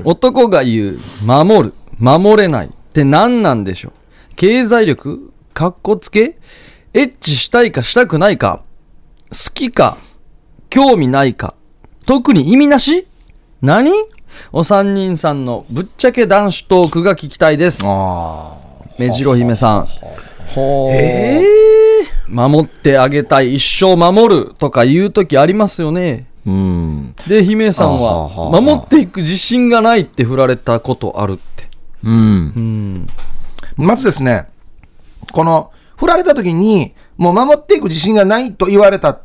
男が言う、守る、守れないって何なんでしょう経済力かっこつけ？エッチしたいかしたくないか好きか興味ないか特に意味なし？何？お三人さんのぶっちゃけ男子トークが聞きたいです。あ目白姫さん。ほう。守ってあげたい、一生守るとか言う時ありますよね。ーうん。で、姫さんあは守っていく自信がないって振られたことあるって。うん。まずですね、この、振られた時に、もう守っていく自信がないと言われたっ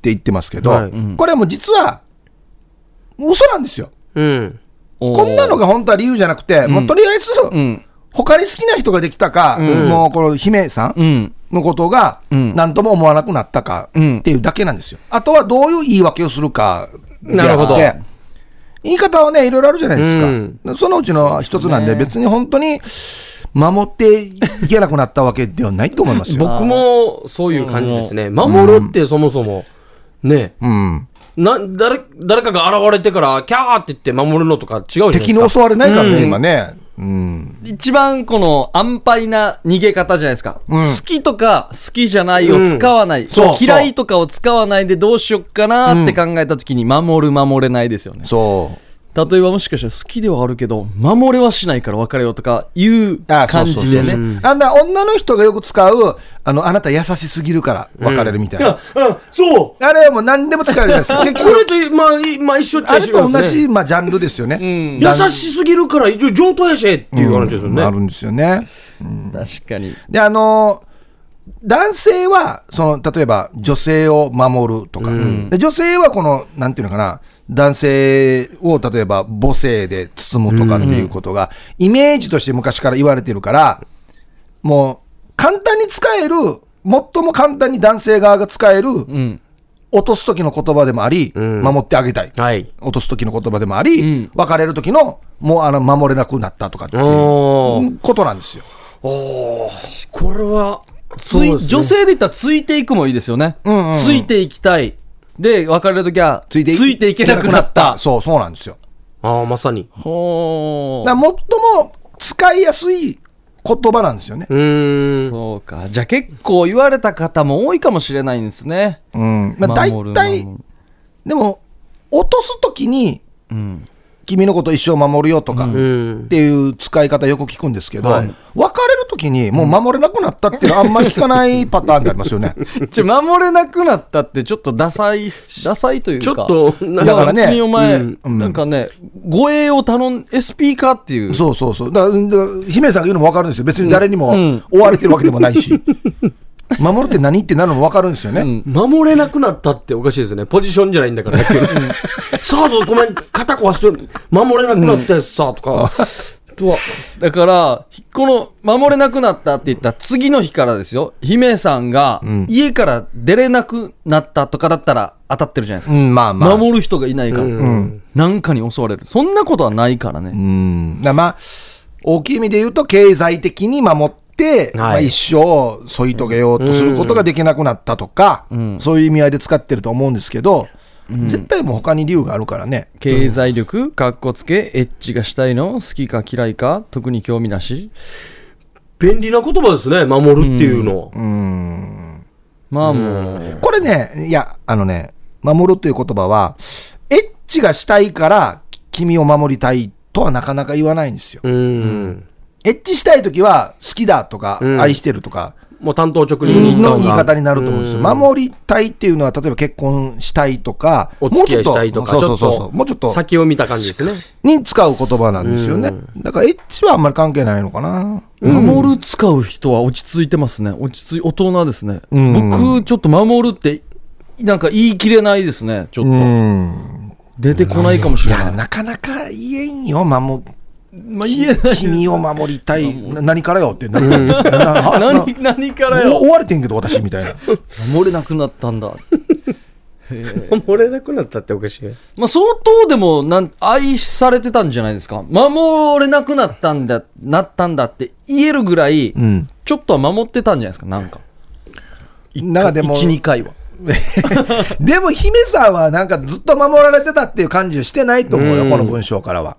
て言ってますけど、はいこれはもう実は、嘘なんですよ。うん。こんなのが本当は理由じゃなくて、もうとりあえず、うん。他に好きな人ができたか、もうこの姫さんうん。のことがん何とも思わなくなったかうんっていうだけなんですよ。あとはどういう言い訳をするかでなるほどあって言い方はね、いろいろあるじゃないですか。うんそのうちの一つなんで、別に本当に守っていけなくなったわけではないと思いますよ。僕もそういう感じですね。守るってそもそも、ね、うん、な、誰、誰かが現れてから、キャーって言って守るのとか違う。敵に襲われないからね、うん今ね。うん、一番この安牌な逃げ方じゃないですか。うん好きとか好きじゃないを使わない。そう嫌いとかを使わないでどうしよっかなって考えた時に守る守れないですよね。そう。例えばもしかしたら好きではあるけど、守れはしないから別れようとかいうあ感じでね。あんな女の人がよく使う、あの、あなた優しすぎるから別れるみたいな。あ、そうあれはもう何でも使えるじゃないですか。結これ局、と、まあ、いまあ、一緒っちゃあれと同一緒ですね。じ、まあ、ジャンルですよね。ん優しすぎるから、一応上等やしっていう話ですよね。あるんですよね。確かに。で、あのー男性は、その、例えば、女性を守るとか、で女性はこの、なんていうのかな、男性を例えば母性で包むとかっていうことが、イメージとして昔から言われてるから、もう、簡単に使える、最も簡単に男性側が使える、うん。落とす時の言葉でもあり、ん守ってあげたい。はい。落とす時の言葉でもあり、うん別れる時の、もうあの守れなくなったとかっていうことなんですよ。これは、ね女性で言ったらついていくもいいですよね。んうんうんついていきたい。で、別れるときは、ついてついていけなくなった。そう、そうなんですよ。ああ、まさに。ほーだから最も使いやすい言葉なんですよね。うーん。そうか。じゃあ結構言われた方も多いかもしれないんですね。うん。まあ、大守る体守る、でも、落とすときに、うん。君のこと一生守るよとか、っうん。ていう使い方よく聞くんですけど、はい別れるときにもう守れなくなったっていうのは あんまり聞かないパターンでありますよね。ちょ、守れなくなったってちょっとダサい、ダサいというか。ちょっと、なだからね別にお前、うんなんかね、護衛を頼ん、SP かっていう。そうそうそう。だから、だから姫さんが言うのも分かるんですよ。別に誰にもうん追われてるわけでもないし。守るって何ってなるのも分かるんですよね。うん守れなくなったっておかしいですよね。ポジションじゃないんだから、野球のさあ、ごめん、肩壊して、守れなくなったやつさ、とか。とは、だから、この、守れなくなったって言った次の日からですよ、姫さんがん家から出れなくなったとかだったら当たってるじゃないですか。うん、まあまあ。守る人がいないから、うんなんかに襲われる。そんなことはないからね。うん。だからまあ、大きい意味で言うと、経済的に守って、まあ、一生添い遂げようとすることができなくなったとか、そういう意味合いで使ってると思うんですけど、絶対もう他に理由があるからね。経済力、かっこつけ、エッチがしたいの好きか嫌いか特に興味なし便利な言葉ですね、守るっていうの。まあもう、これね、いや、あのね、守るという言葉は、エッチがしたいから君を守りたいとはなかなか言わないんですよ。うん。エッチしたい時は好きだとか、うん。愛してるとかもう担当直入にの言い方になると思うんですよ。ん。守りたいっていうのは、例えば結婚したいとか、お付き合いしたいとか、もうちょっとそうそうそうともうちょっと先を見た感じですね。に使う言葉なんですよね。だからエッチはあんまり関係ないのかな。守る使う人は落ち着いてますね。落ち着い大人ですね、うん。僕ちょっと守るってなんか言い切れないですね。ちょっと、うん。出てこないかもしれない。なかなか言えんよ、守まあ、言えない君を守りたい。な何からよ？って。ななな何何からよ？お追われてんけど、私みたいな。守れなくなったんだ守 れなくなったっておかしい。まあ相当でもなん愛されてたんじゃないですか守れなくなったんだなったんだって言えるぐらい、うん。ちょっとは守ってたんじゃないですかなんかなんかでも、12回は でも姫さんはなんかずっと守られてたっていう感じはしてないと思うよ、うんこの文章からは。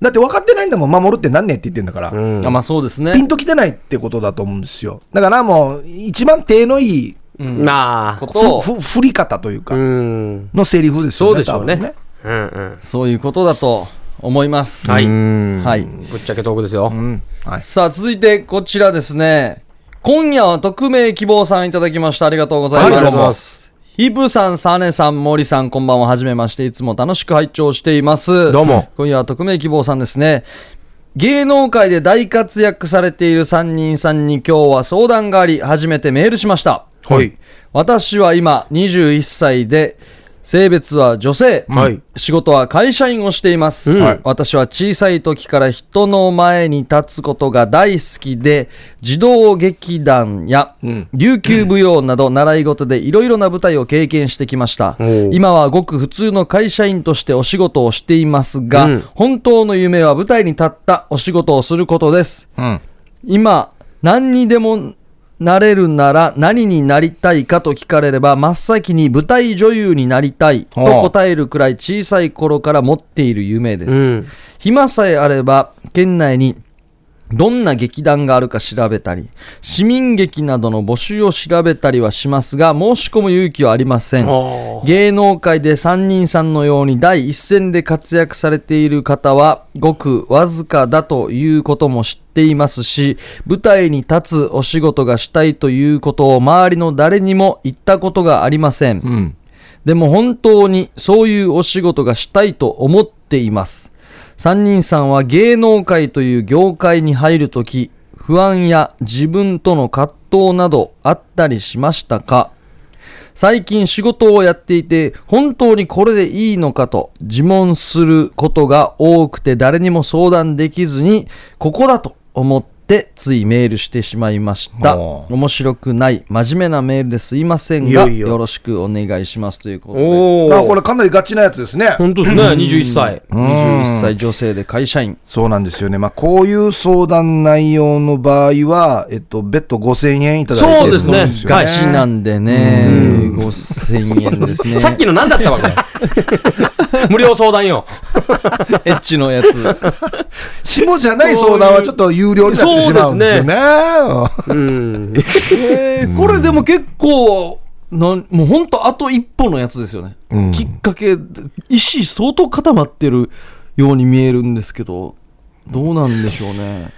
だって分かってないんだもん、守るって何ねって言ってんだから。うんあまあそうですねピンときてないってことだと思うんですよ。だからもう、一番手のいいまあこ、とをふふ振り方というか、うん。のセリフですよね。そうでしょうね多分。うんうん。そういうことだと思いますはいうんはいぶっちゃけトークですよ。うんはい。さあ続いてこちらですね今夜は匿名希望さんいただきましたありがとうございます,、はいありがとうございますヒブさん、サネさん、森さん、こんばんは。はじめまして。いつも楽しく拝聴しています。どうも。今夜は匿名希望さんですね。芸能界で大活躍されている3人さんに今日は相談があり、初めてメールしました。はい。私は今21歳で、性別は女性、はい。仕事は会社員をしています、私は小さい時から人の前に立つことが大好きで児童劇団やん。琉球舞踊など習い事でいろいろな舞台を経験してきました。おう今はごく普通の会社員としてお仕事をしていますが、うん。本当の夢は舞台に立ったお仕事をすることです。うん。今何にでもなれるなら何になりたいかと聞かれれば真っ先に舞台女優になりたいと答えるくらい小さい頃から持っている夢です、うん。暇さえあれば県内にどんな劇団があるか調べたり市民劇などの募集を調べたりはしますが申し込む勇気はありません芸能界で三人さんのように第一線で活躍されている方はごくわずかだということも知っていますし舞台に立つお仕事がしたいということを周りの誰にも言ったことがありません、うん。でも本当にそういうお仕事がしたいと思っています。三人さんは芸能界という業界に入るとき、不安や自分との葛藤などあったりしましたか？最近仕事をやっていて本当にこれでいいのかと自問することが多くて誰にも相談できずにここだと思ってついメールしてしまいました。面白くない真面目なメールですいませんがいよいよ。よろしくお願いしますということで。あこれかなりガチなやつですね。本当ですね、21歳。21歳女性で会社員。そうなんですよね。まあ、こういう相談内容の場合は、えっと、別途5000円いただいて。そうですね。ガチなんでね5000円ですね。さっきの何だったわけ？無料相談よ。エッチのやつ。下じゃない相談はちょっと有料になってしまうんですよね。うん。えーこれでも結構なんもうほんとあと一歩のやつですよね、うん。きっかけ意志相当固まってるように見えるんですけどどうなんでしょうね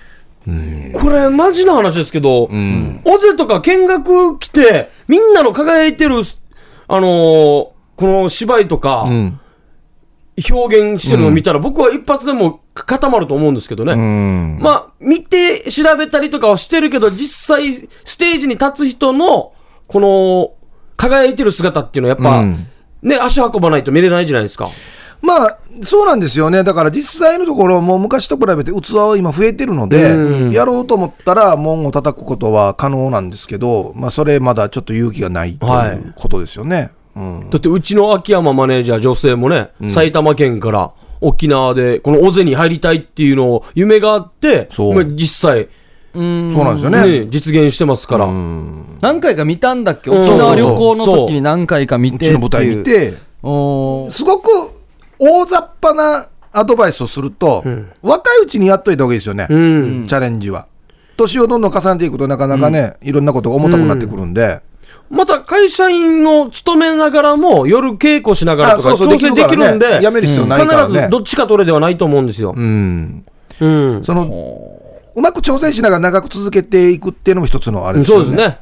これマジな話ですけど、うん。オゼとか見学来て、みんなの輝いてる、あのーこの芝居とか、うん。表現してるのを見たら、僕は一発でも固まると思うんですけどね。うん。まあ、見て調べたりとかはしてるけど、実際、ステージに立つ人の、この、輝いてる姿っていうのはやっぱ、うんね、足運ばないと見れないじゃないですか。まあ、そうなんですよね。だから実際のところ、もう昔と比べて器は今増えてるので、うん。やろうと思ったら門を叩くことは可能なんですけど、まあ、それまだちょっと勇気がないとはい。いうことですよね。うん。だってうちの秋山マネージャー女性もね、埼玉県から沖縄でこの尾瀬に入りたいっていうのを夢があって、実際、うん。そうなんですよね。ね実現してますから。何回か見たんだっけ？うん。沖縄旅行の時に何回か見てっていう。うちの舞台見て、すごく大雑把なアドバイスをすると、若いうちにやっといた方がいいですよね、うん。チャレンジは。年をどんどん重ねていくとなかなかね、いろんなことが重たくなってくるんで、また会社員を勤めながらも夜稽古しながらとかあそうそう調整できるんで、やめる必要ないからね必ずどっちか取れではないと思うんですよ。うん。うん。その、うまく調整しながら長く続けていくっていうのも一つのあれですよね。そうですね。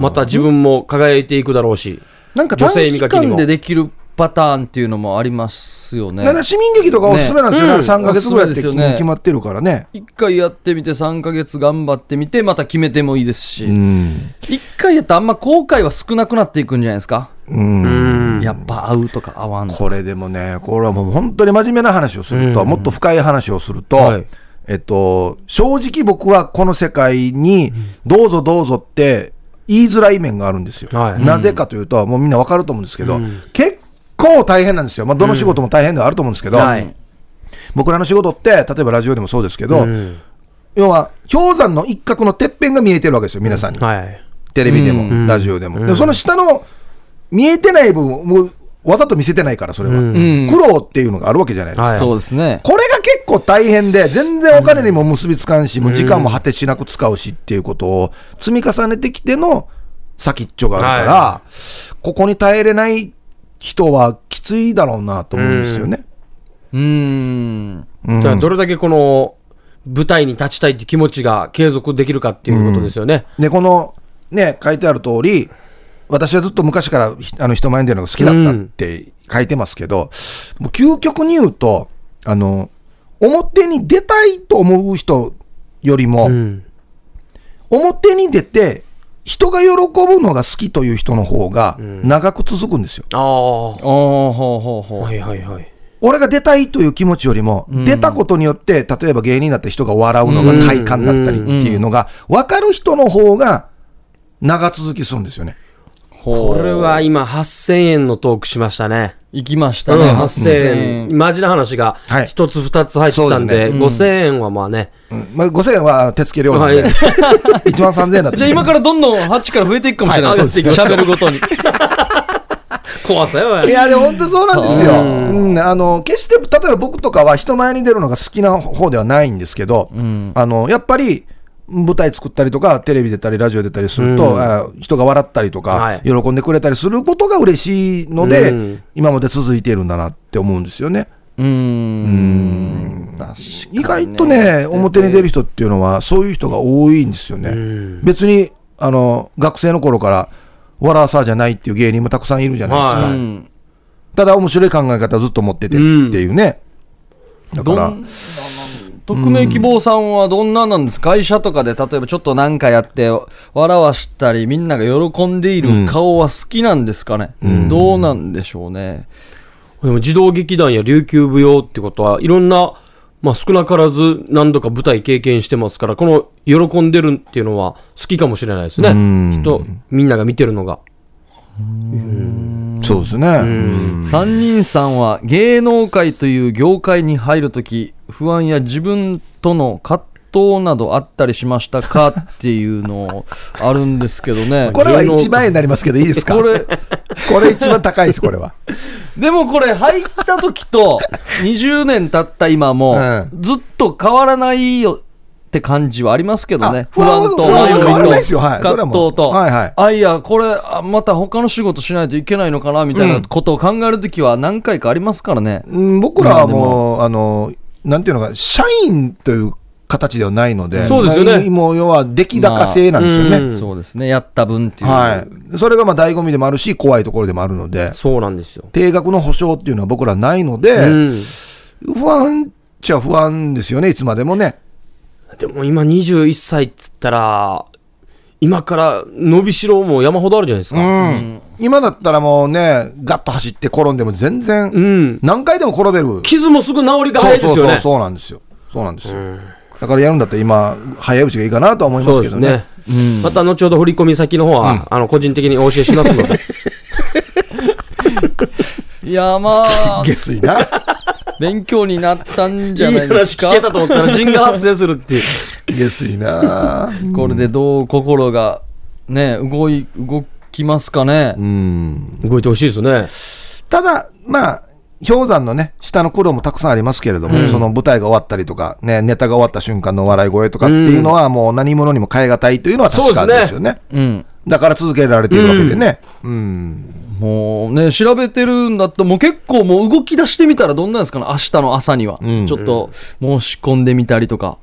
また自分も輝いていくだろうし。なんか女短期性磨きにも間でできるパターンっていうのもありますよね。市民劇とかおすすめなんですよ。ね。ねあれ3ヶ月ぐらいって決まってるからね。一回やってみて3ヶ月頑張ってみてまた決めてもいいですし。うん。一回やったらあんま後悔は少なくなっていくんじゃないですか。うん。やっぱ合うとか合わんこれでもね、これはもう本当に真面目な話をすると、もっと深い話をすると、はい。えっと、正直僕はこの世界にどうぞどうぞって言いづらい面があるんですよ。はい。なぜかというと、もうみんなわかると思うんですけど、結構大変なんですよ。まあ、どの仕事も大変ではあると思うんですけど、はい。僕らの仕事って、例えばラジオでもそうですけど、うん。要は氷山の一角のてっぺんが見えてるわけですよ、皆さんに。はい。テレビでも、うん。ラジオでも。でもその下の見えてない部分をもうわざと見せてないから、それは。うん。うん。苦労っていうのがあるわけじゃないですか。はい。そうですね。これが結構大変で、全然お金にも結びつかんし、もう時間も果てしなく使うしっていうことを積み重ねてきての先っちょがあるから、はここに耐えれない人はきついだろうなと思うんですよね。うーんうんじゃあ、どれだけこの舞台に立ちたいって気持ちが継続できるかっていうことですよね。で、このね、書いてある通り、私はずっと昔からひあの人前に出るのが好きだったって書いてますけど、もう究極に言うと、あの、表に出たいと思う人よりも、うん。表に出て、人が喜ぶのが好きという人の方が長く続くんですよ。ああ。ほうほうほうはいはいはい。俺が出たいという気持ちよりも、出たことによって、例えば芸人だったり人が笑うのが快感だったりっていうのが、分かる人の方が長続きするんですよね。これは今8000円のトークしましたね。行きましたうん、ね、8000円。マジな話がはい。一つ二つ入ってきたんで、5000円はまあね。うん。まあ、5000円は手付け料なんで、はい。1万3000円だったじゃあ今からどんどん8から増えていくかもしれない。はい。です喋るごとに。怖さよ、いや、でも本当そうなんですよ。うん、あの、決して、例えば僕とかは人前に出るのが好きな方ではないんですけど、あの、やっぱり、舞台作ったりとか、テレビ出たり、ラジオ出たりすると、うん。あ人が笑ったりとか、はい。喜んでくれたりすることが嬉しいので、うん。今まで続いているんだなって思うんですよね。うーん。確かに意外とね、表に出る人っていうのは、そういう人が多いんですよね。ん。別に、あの、学生の頃から、笑わさじゃないっていう芸人もたくさんいるじゃないですか。はい。うん。ただ面白い考え方をずっと持っててっていうね。だから、どん匿名希望さんはどんななんですか？会社とかで例えばちょっと何かやって笑わしたりみんなが喜んでいる顔は好きなんですかね、どうなんでしょうね？でも児童劇団や琉球舞踊ってことは、いろんな、まあ少なからず何度か舞台経験してますから、この喜んでるっていうのは好きかもしれないですね。人、みんなが見てるのが。そうですね。三人さんは芸能界という業界に入るとき不安や自分との葛藤などあったりしましたかっていうのあるんですけどね。これは1万円になりますけど、いいですか？これ これ一番高いです、これは。でもこれ入った時と 20年経った今もうずっと変わらないよって感じはありますけどね。あ不安と迷いと葛藤と。はいはい。あいやこれあまた他の仕事しないといけないのかなみたいなことを考える時は何回かありますからね。うん僕らはも。う、あの、なんていうのか、社員という形ではないので、そうですよね。もう要は出来高制なんですよね。うん。そうですね。やった分っていう。はい。それがまあ醍醐味でもあるし、怖いところでもあるので、そうなんですよ。定額の保証っていうのは僕らないので、うん。不安っちゃ不安ですよね、いつまでもね。でも今21歳って言ったら、今から伸びしろも山ほどあるじゃないですうか。ん。今だったらもうね、ガッと走って転んでも全然、うん。何回でも転べる。傷もすぐ治りが早いですよね。そうそうそうそうなんですよ。そうなんですよ。だからやるんだったら今、早いうちがいいかなとは思いますけどね。そうですね。また後ほど振り込み先の方は、あの個人的にお教えしますので。いやまあ下水な。勉強になったんじゃいいないですか？話聞けたと思ったら人が発生するっていう。下水な。これでどう心がね動い動きますかね？うん。動いてほしいですね。ただ、まあ、氷山のね、下の苦労もたくさんありますけれども、その舞台が終わったりとか、ね、ネタが終わった瞬間の笑い声とかっていうのは、もう何者にも変え難いというのは確かですよね。うんだから続けられているわけでね。うん。もうね、調べてるんだったら、もう結構もう動き出してみたらどんなんですかね、明日の朝には。んちょっと申し込んでみたりとか。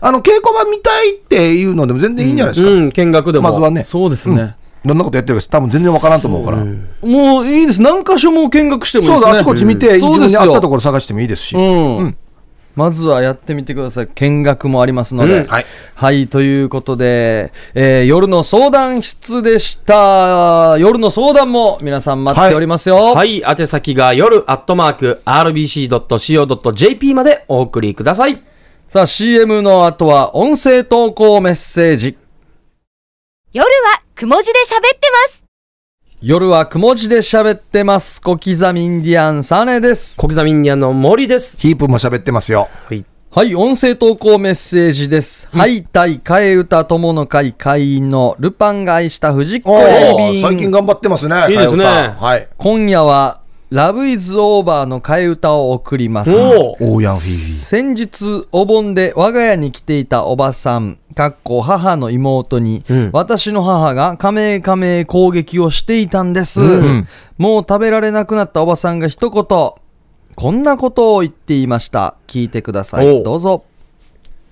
あの、稽古場見たいっていうのでも全然いいんじゃないですか。うん、見学でも。まずはね。そうですね。どんなことやってるか多分全然わからんと思うから。もういいです。何箇所も見学してもいいですね。そうだ、あちこち見て、自分。に合ったところ探してもいいですし。うん。うんまずはやってみてください。見学もありますので。うんはい。はい、ということで、えー夜の相談室でした。夜の相談も皆さん待っておりますよ。はい、宛先が夜アットマーク RBC.CO.JP までお送りください。さあ、CM の後は音声投稿メッセージ。夜はくも字で喋ってます。夜はくも字で喋ってます。小刻みインディアンサネです。小刻みインディアンの森です。ヒープも喋ってますよ。はい。はい、音声投稿メッセージです。はい、対替え歌友の会会員のルパンが愛した藤子おエビン。ー最近頑張ってますね。いいですね替え歌はい。今夜は、ラブイズオーバーの替え歌を送ります。おー。オーヤンフィーフィ。先日お盆で我が家に来ていたおばさんかっこ母の妹に、うん。私の母がカメカメ攻撃をしていたんです、ん。もう食べられなくなったおばさんが一言こんなことを言っていました。聞いてくださおいう。どうぞ。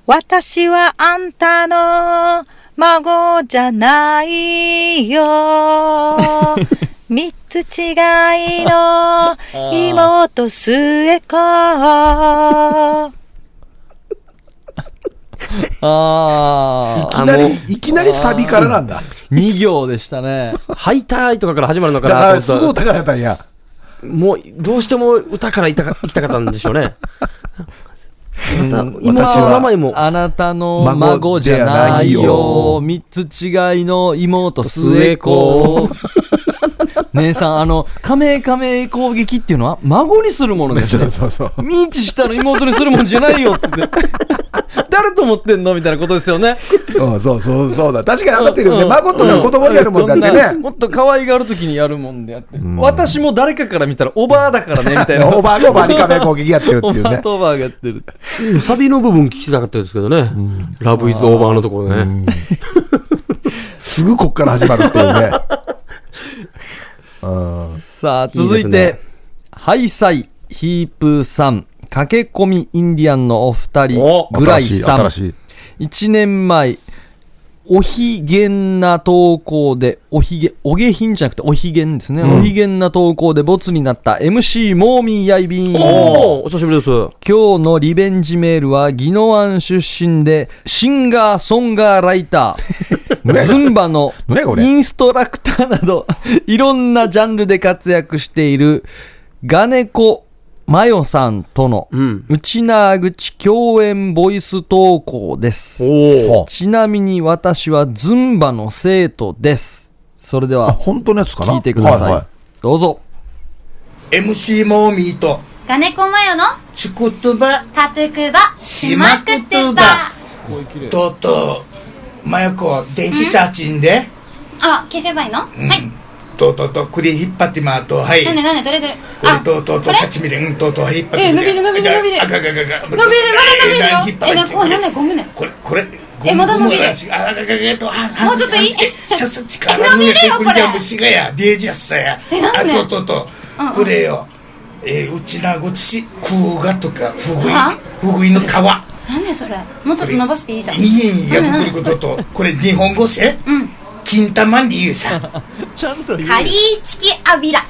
私はあんたの孫じゃないよ。三つ違いの妹末子。あー。いきなり、いきなりサビからなんだ。2行でしたね。ハイタイとかから始まるのかなと思った。らすごい高かったんや。もう、どうしても歌から行きたか行きたかったんでしょうね。また、今私はの名前も、あなたの孫じゃないよ。三つ違いの妹末子姉さんあの亀亀攻撃っていうのは孫にするものですそようそうそう。ミーチしたの妹にするもんじゃないよって 誰と思ってんのみたいなことですよねうん、そうそうそうだ。確かに当たってるよね。うん孫とか子供にやるもんだってね。もっと可愛がる時にやるもんであって、私も誰かから見たらおばあだからねみたいなオーバーがオーバーに壁攻撃やってるっておいうね。ばあとおばあがやってるサビの部分聞きたかったですけどね。ラブイズオーバーのところね。すぐこっから始まるっていうね。さあ、続いて、いいねハイサイ、ヒープーさん、駆け込みインディアンのお二人お、ぐらいさん。新、しい。1年前、おひげんな投稿で、おひげ、お下品じゃなくておひげんですね。おひげんな投稿でボツになった MC モーミーやいびん。おー、お久しぶりです。今日のリベンジメールは宜野湾出身でシンガーソンガーライター ズンバのインストラクターなどいろんなジャンルで活躍しているガネコマヨさんとのうん。内縄口共演ボイス投稿です。ちなみに私はズンバの生徒です。それであ、は本当のやつかな？聞いてください、ははどうぞ。MC モーミーとガネコマヨのチュクトゥバタトゥクバ。しまくってばとうとうマヨコ電気チャーチンで。あ、消せばいいの、はいとうとうと栗引っ張ってまうとはい。なになにどれどれ？これあ、とうとうとこれ？勝ちみれんとうとう引っ張ってえ伸びる伸びる伸びる。あがががが伸びるまだ伸びるよえ、な、怖いなんだゴムねこれこれえまだ伸びるあががががとあもうちょっといいちゃさ力伸びるよれこれや虫がやデージやっさやえなんであとうとうとうんうんこれよえーうちなごちし空がとかふぐいはふぐいの皮なんでそれもうちょっと伸ばしていいじゃんいいやなんでぶくりこととこれ日本語せうん金玉理由さ ちゃんとカリーチキアビラ。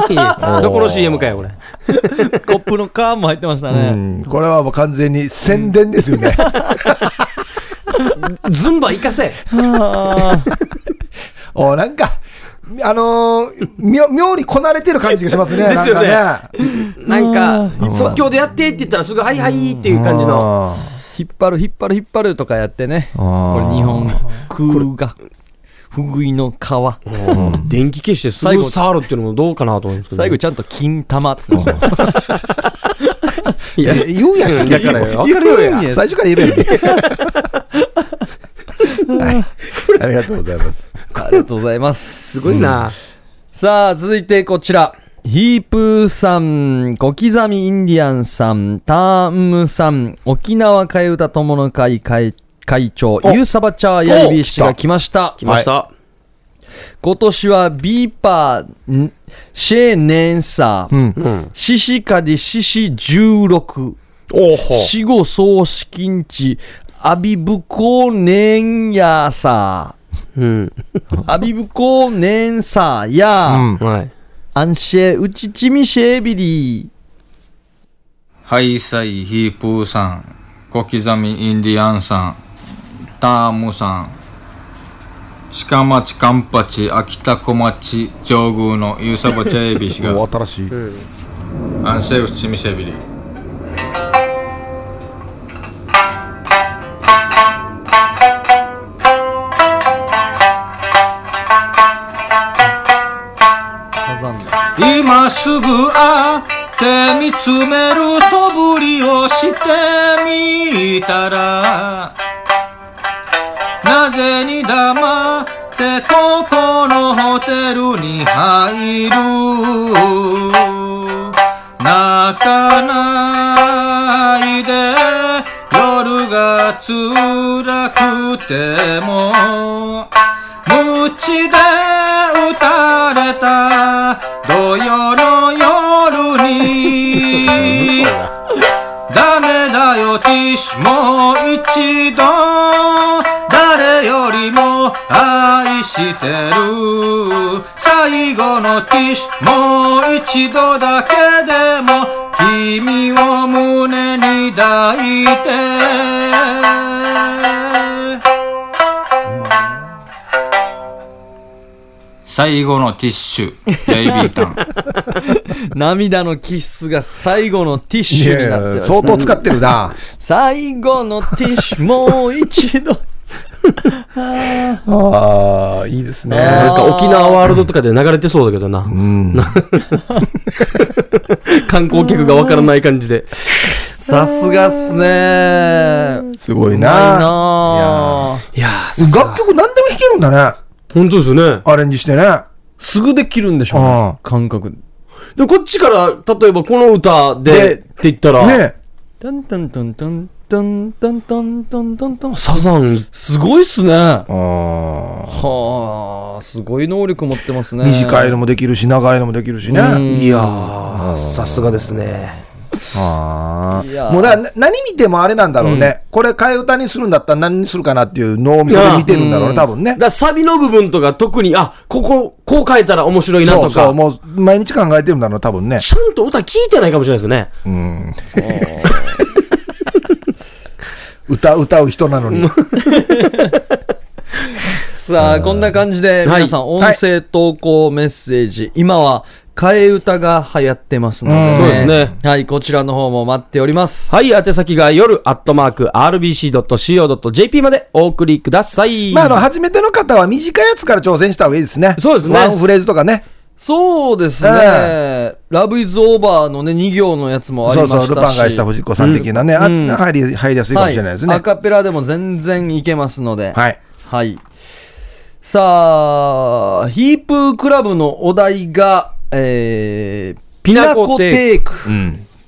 どこの CM かよ、これ。コップのカーンも入ってましたうね、ん、これはもう完全に宣伝ですよね。ズンバ行かせ。おなんか、あのー、妙妙にこなれてる感じがしますね。ですよね。なんかね。なんか、即興でやってって言ったらすぐ、はいはいっていう感じの。引っ張る引っ張る引っ張るとかやってね。これ日本空がふぐいの皮電気消してす最後ぐ触るっていうのもどうかなと思うんですけど。最後ちゃんと金玉って言ってましたよ。いや、言うやんだからよ、わ言かるよや。最初から言えばいいのにはい。ありがとうございます。ありがとうございます。すごいな。さあ続いてこちらヒープーさん、小刻みインディアンさん、ターンムさん、沖縄替え歌友の会会会長ユーサバチャーヤイビー氏が来ました来ました。今年はビーパーんシェーネンサー、シシカディシシ16おほ。死後葬式んちアビブコネンヤーサうん。ーアビブコネンサーや、はい。アンシェウチチミシェビリーハイサイヒープーさん、小刻みインディアンさん、タームさん、鹿町カンパチ、秋田小町、上宮のユーサボチャエビ氏が、お新しい。アンセウチミセビリ。サ今すぐ会って見つめる素振りをしてみたらなぜに黙ってここのホテルに入る？泣かないで夜が辛くても無知でしもう一度誰よりも愛してる。最後のティッシュもう一度だけでも君を胸に抱いて。最後のティッシュヤイビータン 涙のキッスが最後のティッいシュにやいやなって相当使ってるな。最後のティッシュもう一度 ああ、いいですね。なんか沖縄ワールドとかで流れてそうだけどな。観光客がわからない感じで。さすがっすねすごいな。いやー、さすが楽曲何でも弾けるんだね。本当ですよね。アレンジしてね。すぐできるんでしょうあね感覚。で、こっちから、例えばこの歌で、でって言ったら、ね。トントントントントントントントン。トントンサザン、すごいっすね。あはあすごい能力持ってますね。短いのもできるし、長いのもできるしね。いやー、さすがですね。ああ。もうだからな何見てもあれなんだろうね。これ替え歌にするんだったら何にするかなっていう脳みそで見てるんだろうね、多分ねだか。らサビの部分とか特に、あ、ここ、こう変えたら面白いなとか、そうそう、もう毎日考えてるんだろう、多分ね。ちゃんと歌聞いてないかもしれないですね。うん。歌、歌う人なのに。さあこんな感じで皆さん音声投稿メッセージ今は替え歌が流行ってますので、うんそうですねはいこちらの方も待っておりますはい、宛先が夜アットマーク RBC.CO.JP までお送りください。まあ、あの、初めての方は短いやつから挑戦した方がいいですね。そうですねワンフレーズとかね。そうですね、えラブイズオーバーのね2行のやつもありそうましたしそう、ルパンがした藤子さん的なね。あうん入り、入りやすいかもしれないですね。アカペラでも全然いけますのではい。はい。さあ、ヒープークラブのお題が、えー、ピナコテーク。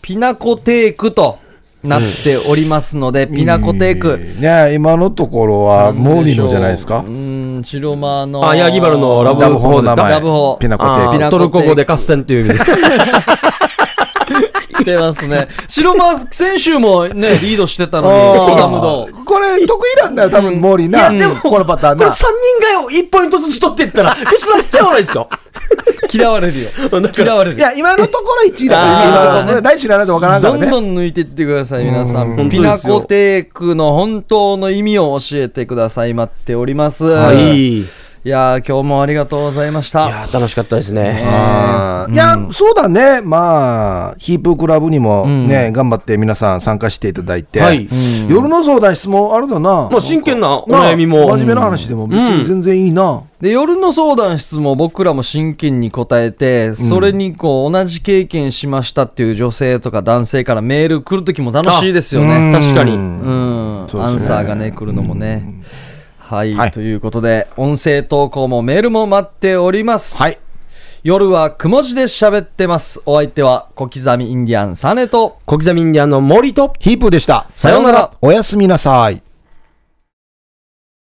ピナコテークとなっておりますので、ピナコテーク。ね今のところは、モーリーのじゃないですか？う。ーん、白間の。あ、ヤギバルのラブラブホホですかラブホピナコテーク。トルコ語で合戦っていう意味です か。来てますね。白間、先週もね、リードしてたのに、ダムド。これ得意なんだよ、多分モーリーな。いやでもこのパターンこれな3。人が1ポイントずつ取っていったら、リスナー引き合わないですよ。嫌われるよ。嫌われるい。や、今のところ1位だからね。来週にならないとわからんからね。どんどん抜いていってください、皆さうんん。ピナコテークの本当の意味を教えてください。待っております。はい。いいやー、今日もありがとうございました。やー楽しかったですね。いや、そうだね。まあ、ヒープークラブにもね、頑張って皆さん参加していただいて。はい夜の相談質問あるだな。まあ真剣なおな悩みも。真面目な話でも別に全然いいな。で、夜の相談室も僕らも真剣に答えて、それにこう、同じ経験しましたっていう女性とか男性からメール来るときも楽しいですよね。確かに。うん。アンサーがね、来るのもね。はい、はいということで、音声投稿もメールも待っております。はい。夜はくも字で喋ってます。お相手は小刻みインディアンサネと、小刻みインディアンの森と、ヒープーでした。さようなら。おやすみなさい。